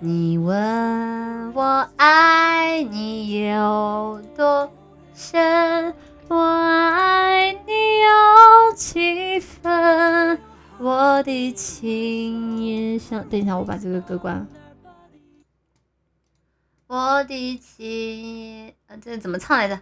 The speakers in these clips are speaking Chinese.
你问我爱你有多深，我爱你有几分？我的情也像……等一下，我把这个歌关了。我的情……啊，这怎么唱来着？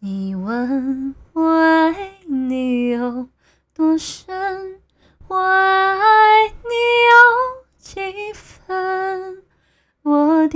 你问我爱你有多深，